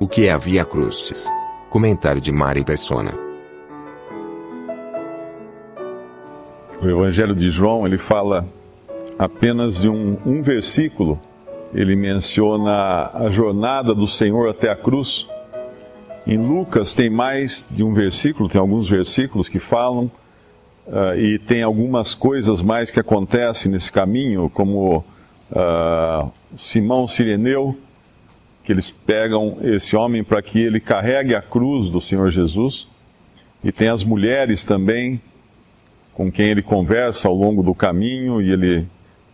O que é a Via Crucis? Comentário de Mari Persona. O Evangelho de João, ele fala apenas de um, um versículo. Ele menciona a jornada do Senhor até a cruz. Em Lucas tem mais de um versículo, tem alguns versículos que falam, uh, e tem algumas coisas mais que acontecem nesse caminho, como uh, Simão Sireneu, que eles pegam esse homem para que ele carregue a cruz do Senhor Jesus, e tem as mulheres também, com quem ele conversa ao longo do caminho, e ele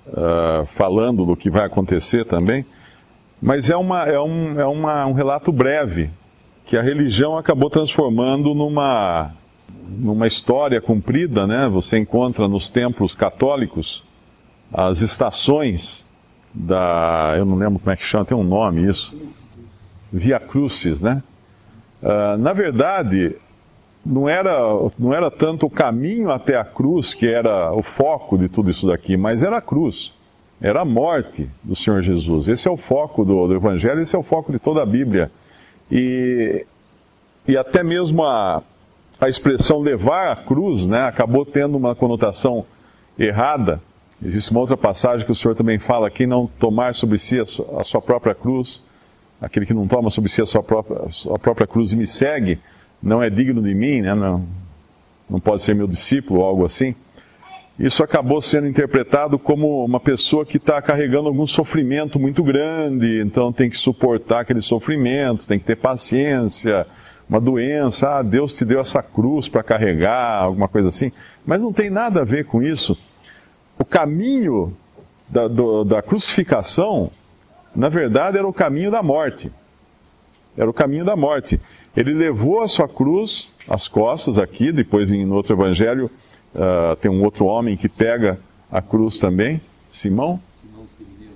uh, falando do que vai acontecer também. Mas é, uma, é, um, é uma, um relato breve que a religião acabou transformando numa, numa história comprida, né? Você encontra nos templos católicos as estações da. Eu não lembro como é que chama, tem um nome isso. Via Crucis, né? Uh, na verdade, não era, não era tanto o caminho até a cruz que era o foco de tudo isso daqui, mas era a cruz. Era a morte do Senhor Jesus. Esse é o foco do, do Evangelho, esse é o foco de toda a Bíblia. E, e até mesmo a, a expressão levar a cruz né, acabou tendo uma conotação errada. Existe uma outra passagem que o Senhor também fala: quem não tomar sobre si a sua, própria cruz, aquele que não toma sobre si a sua própria, a sua própria cruz e me segue, não é digno de mim, né, não, não pode ser meu discípulo ou algo assim. Isso acabou sendo interpretado como uma pessoa que está carregando algum sofrimento muito grande, então tem que suportar aquele sofrimento, tem que ter paciência, uma doença, ah, Deus te deu essa cruz para carregar, alguma coisa assim. Mas não tem nada a ver com isso. O caminho da, do, da crucificação, na verdade, era o caminho da morte. Era o caminho da morte. Ele levou a sua cruz, as costas aqui, depois em outro evangelho, Uh, tem um outro homem que pega a cruz também, Simão?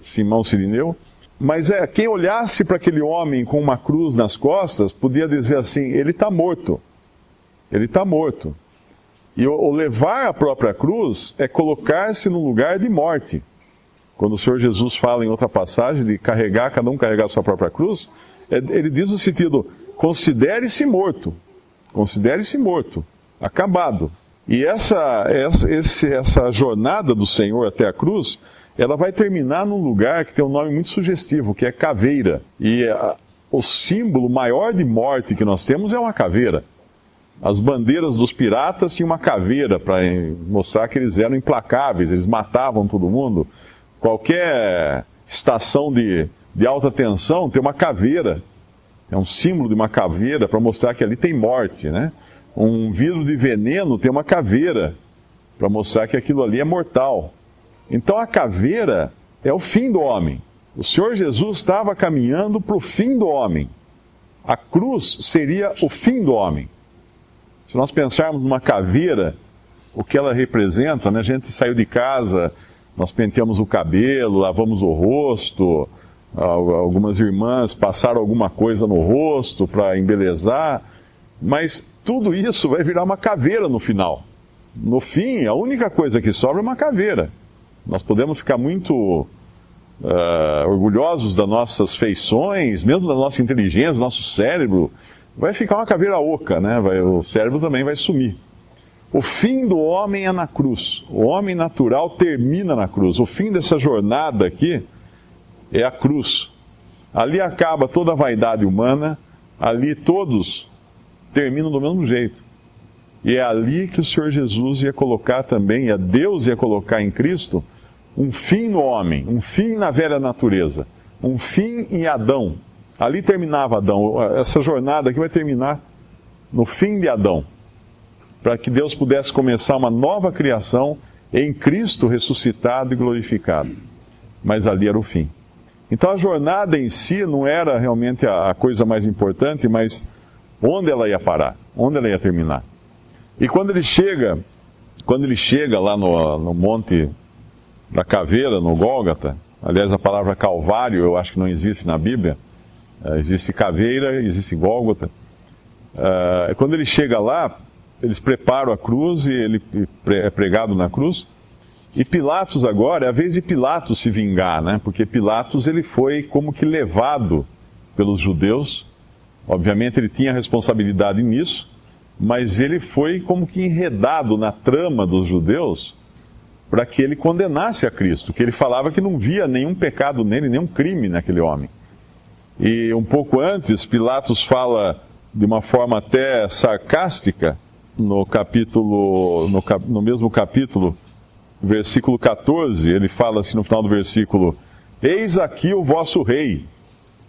Simão Sirineu. Mas é, quem olhasse para aquele homem com uma cruz nas costas, podia dizer assim: ele está morto. Ele está morto. E o, levar a própria cruz é colocar-se num lugar de morte. Quando o Senhor Jesus fala em outra passagem de carregar, cada um carregar a sua própria cruz, é, ele diz no sentido: considere-se morto. Considere-se morto. Acabado. E essa, essa, essa jornada do Senhor até a cruz, ela vai terminar num lugar que tem um nome muito sugestivo, que é caveira. E a, o símbolo maior de morte que nós temos é uma caveira. As bandeiras dos piratas tinham uma caveira para mostrar que eles eram implacáveis, eles matavam todo mundo. Qualquer estação de, de alta tensão tem uma caveira. É um símbolo de uma caveira para mostrar que ali tem morte, né? um vidro de veneno tem uma caveira, para mostrar que aquilo ali é mortal. Então a caveira é o fim do homem. O Senhor Jesus estava caminhando para o fim do homem. A cruz seria o fim do homem. Se nós pensarmos numa caveira, o que ela representa, né? a gente saiu de casa, nós penteamos o cabelo, lavamos o rosto, algumas irmãs passaram alguma coisa no rosto para embelezar, mas tudo isso vai virar uma caveira no final. No fim, a única coisa que sobra é uma caveira. Nós podemos ficar muito uh, orgulhosos das nossas feições, mesmo da nossa inteligência, do nosso cérebro. Vai ficar uma caveira oca, né? Vai, o cérebro também vai sumir. O fim do homem é na cruz. O homem natural termina na cruz. O fim dessa jornada aqui é a cruz. Ali acaba toda a vaidade humana, ali todos terminam do mesmo jeito. E é ali que o Senhor Jesus ia colocar também, a Deus ia colocar em Cristo, um fim no homem, um fim na velha natureza, um fim em Adão. Ali terminava Adão. Essa jornada aqui vai terminar no fim de Adão, para que Deus pudesse começar uma nova criação em Cristo ressuscitado e glorificado. mas ali era o fim. Então a jornada em si não era realmente a, coisa mais importante, mas onde ela ia parar, onde ela ia terminar. E quando ele chega, quando ele chega lá no, no monte da caveira, no Gólgata, aliás a palavra Calvário eu acho que não existe na Bíblia, existe caveira, existe Gólgota. Uh, quando ele chega lá, eles preparam a cruz e ele é pregado na cruz. E Pilatos agora, é a vez de Pilatos se vingar, né? Porque Pilatos ele foi como que levado pelos judeus. Obviamente ele tinha responsabilidade nisso, mas ele foi como que enredado na trama dos judeus para que ele condenasse a Cristo, que ele falava que não via nenhum pecado nele, nenhum crime naquele homem. E um pouco antes, Pilatos fala de uma forma até sarcástica no capítulo, no, no mesmo capítulo, versículo 14, ele fala assim no final do versículo: Eis aqui o vosso rei.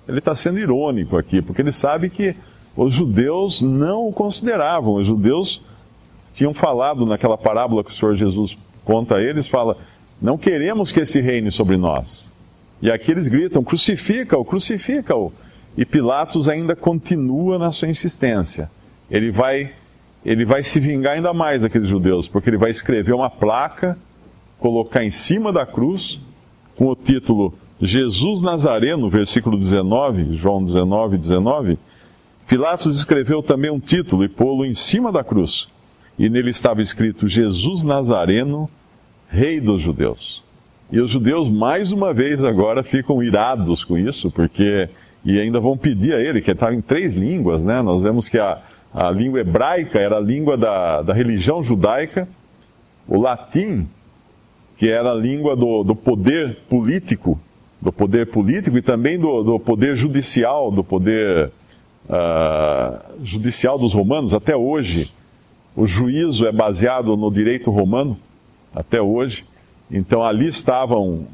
Ele está sendo irônico aqui, porque ele sabe que os judeus não o consideravam. Os judeus tinham falado naquela parábola que o Senhor Jesus conta a eles: fala, não queremos que esse reine sobre nós. E aqui eles gritam: crucifica-o, crucifica-o. E Pilatos ainda continua na sua insistência. Ele vai, ele vai se vingar ainda mais daqueles judeus, porque ele vai escrever uma placa colocar em cima da cruz, com o título Jesus Nazareno, versículo 19, João 19, 19, Pilatos escreveu também um título e pô-lo em cima da cruz. E nele estava escrito Jesus Nazareno, Rei dos Judeus. E os judeus, mais uma vez, agora ficam irados com isso, porque. E ainda vão pedir a ele, que estava em três línguas, né? Nós vemos que a, a língua hebraica era a língua da, da religião judaica, o latim que era a língua do, do poder político, do poder político e também do, do poder judicial, do poder uh, judicial dos romanos. Até hoje, o juízo é baseado no direito romano, até hoje. Então ali estavam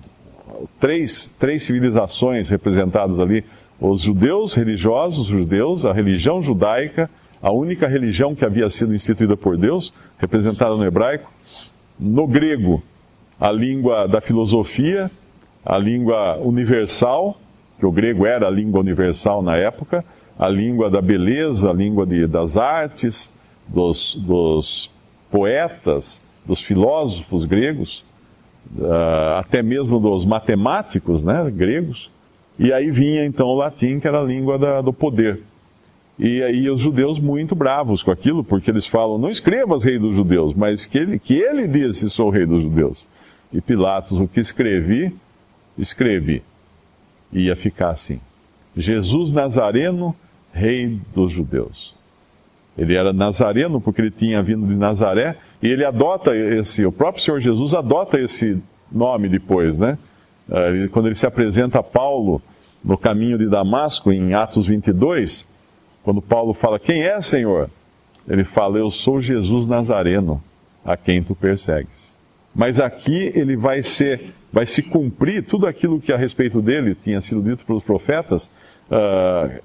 três, três civilizações representadas ali: os judeus religiosos, os judeus, a religião judaica, a única religião que havia sido instituída por Deus, representada no hebraico, no grego, a língua da filosofia, a língua universal, que o grego era a língua universal na época, a língua da beleza, a língua de, das artes, dos, dos, poetas, dos filósofos gregos, uh, até mesmo dos matemáticos né, gregos. E aí vinha então o latim, que era a língua da, do poder. E aí os judeus muito bravos com aquilo, porque eles falam, não escrevas rei dos judeus, mas que ele, que ele disse sou rei dos judeus. E Pilatos, o que escrevi, escrevi. Ia ficar assim: Jesus Nazareno, rei dos judeus. Ele era nazareno porque ele tinha vindo de Nazaré e ele adota esse, o próprio Senhor Jesus adota esse nome depois, né? Eh, quando ele se apresenta a Paulo no caminho de Damasco, em Atos 22, quando Paulo fala: Quem é, Senhor? Ele fala: Eu sou Jesus Nazareno, a quem tu persegues. Mas aqui ele vai ser, vai se cumprir tudo aquilo que a respeito dele tinha sido dito pelos profetas. Uh,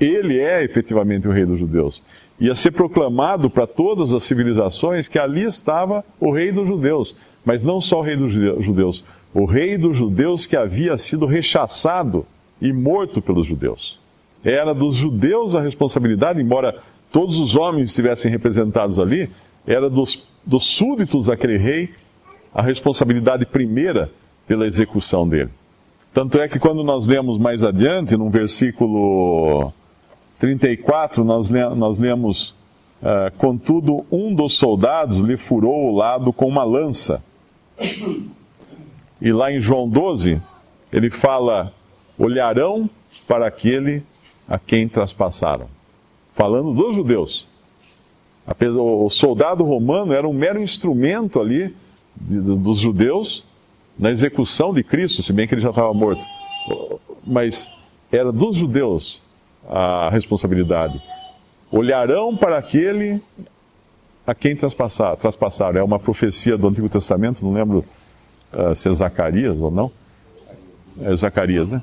ele é efetivamente o rei dos judeus. Ia ser proclamado para todas as civilizações que ali estava o rei dos judeus. Mas não só o rei dos judeus, o rei dos judeus que havia sido rechaçado e morto pelos judeus. Era dos judeus a responsabilidade, embora todos os homens estivessem representados ali, era dos, dos súditos daquele rei a responsabilidade primeira pela execução dele. Tanto é que quando nós lemos mais adiante, no versículo 34, nós, nós lemos: uh, Contudo, um dos soldados lhe furou o lado com uma lança. E lá em João 12, ele fala: Olharão para aquele a quem traspassaram. Falando dos judeus. O soldado romano era um mero instrumento ali dos judeus na execução de Cristo, se bem que ele já estava morto. Mas era dos judeus a responsabilidade. Olharão para aquele a quem traspassaram. traspassaram. É uma profecia do Antigo Testamento, não lembro uh, se é Zacarias ou não. É Zacarias, né?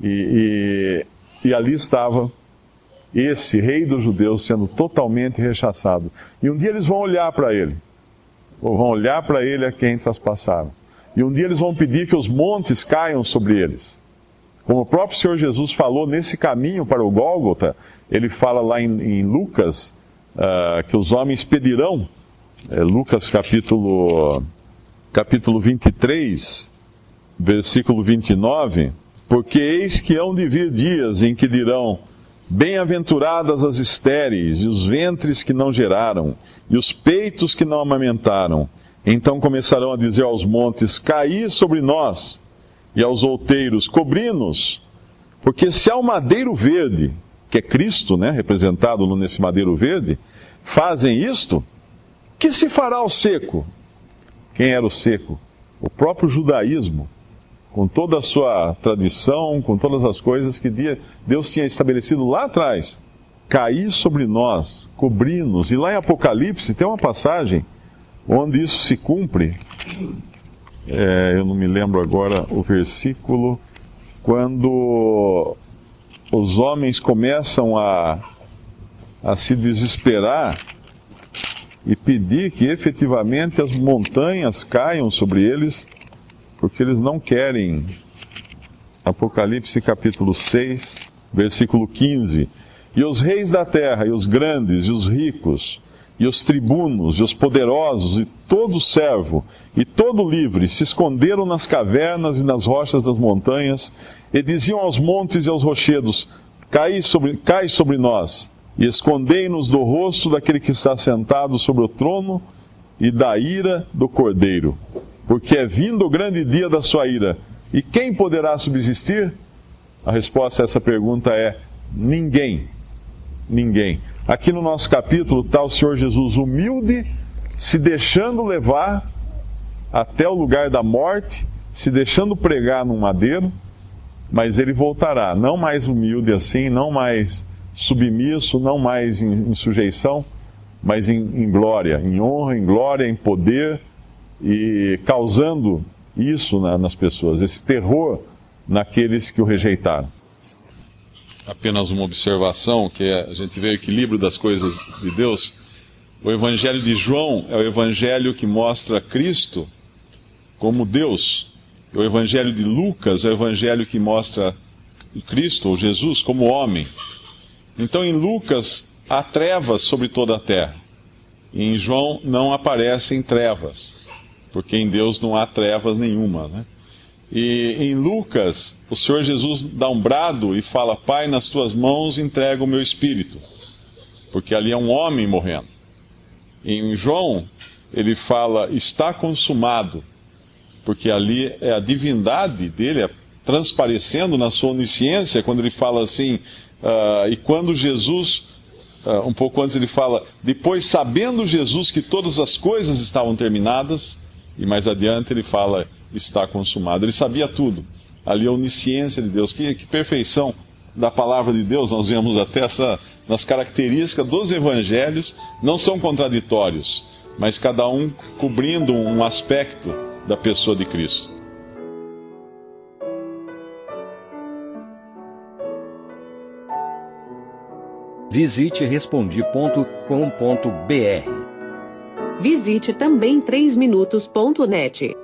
E, e, e ali estava esse rei dos judeus sendo totalmente rechaçado. E um dia eles vão olhar para ele vão olhar para ele a quem traspassaram. E um dia eles vão pedir que os montes caiam sobre eles. Como o próprio Senhor Jesus falou nesse caminho para o Gólgota, ele fala lá em, em Lucas uh, que os homens pedirão, é, Lucas capítulo, capítulo 23, versículo 29, porque eis que hão de vir dias em que dirão, Bem-aventuradas as estéreis, e os ventres que não geraram, e os peitos que não amamentaram. Então começarão a dizer aos montes: Caí sobre nós, e aos outeiros: Cobri-nos. Porque se um madeiro verde, que é Cristo, né, representado nesse madeiro verde, fazem isto, que se fará ao seco? Quem era o seco? O próprio judaísmo com toda a sua tradição, com todas as coisas que Deus tinha estabelecido lá atrás, cair sobre nós, cobrir-nos. E lá em Apocalipse tem uma passagem onde isso se cumpre. É, eu não me lembro agora o versículo, quando os homens começam a, a se desesperar e pedir que efetivamente as montanhas caiam sobre eles porque eles não querem. Apocalipse capítulo 6, versículo 15. E os reis da terra, e os grandes, e os ricos, e os tribunos, e os poderosos, e todo servo, e todo livre, se esconderam nas cavernas e nas rochas das montanhas, e diziam aos montes e aos rochedos: Cai sobre, cai sobre nós, e escondei-nos do rosto daquele que está sentado sobre o trono e da ira do cordeiro porque é vindo o grande dia da sua ira. E quem poderá subsistir? A resposta a essa pergunta é: ninguém. Ninguém. Aqui no nosso capítulo está o Senhor Jesus humilde, se deixando levar até o lugar da morte, se deixando pregar num madeiro, mas ele voltará, não mais humilde assim, não mais submisso, não mais em, em sujeição, mas em, em glória, em honra, em glória, em poder e causando isso na, nas pessoas, esse terror naqueles que o rejeitaram. Apenas uma observação, que é, a gente vê o equilíbrio das coisas de Deus. O Evangelho de João é o Evangelho que mostra Cristo como Deus. O Evangelho de Lucas é o Evangelho que mostra Cristo, ou Jesus, como homem. Então, em Lucas, há trevas sobre toda a terra. E em João não aparecem trevas porque em Deus não há trevas nenhuma. Né? E em Lucas, o Senhor Jesus dá um brado e fala: Pai, nas tuas mãos entrego o meu espírito, porque ali é um homem morrendo. Em João, ele fala: Está consumado, porque ali é a divindade dele é transparecendo na sua onisciência, quando ele fala assim, uh, e quando Jesus. Uh, um pouco antes ele fala, depois sabendo Jesus que todas as coisas estavam terminadas, e mais adiante ele fala, está consumado. Ele sabia tudo. Ali a onisciência de Deus. Que, que perfeição da palavra de Deus. Nós vemos até essa, nas características dos evangelhos, não são contraditórios, mas cada um cobrindo um aspecto da pessoa de Cristo. Visite respondi.com.br Visite também 3minutos.net.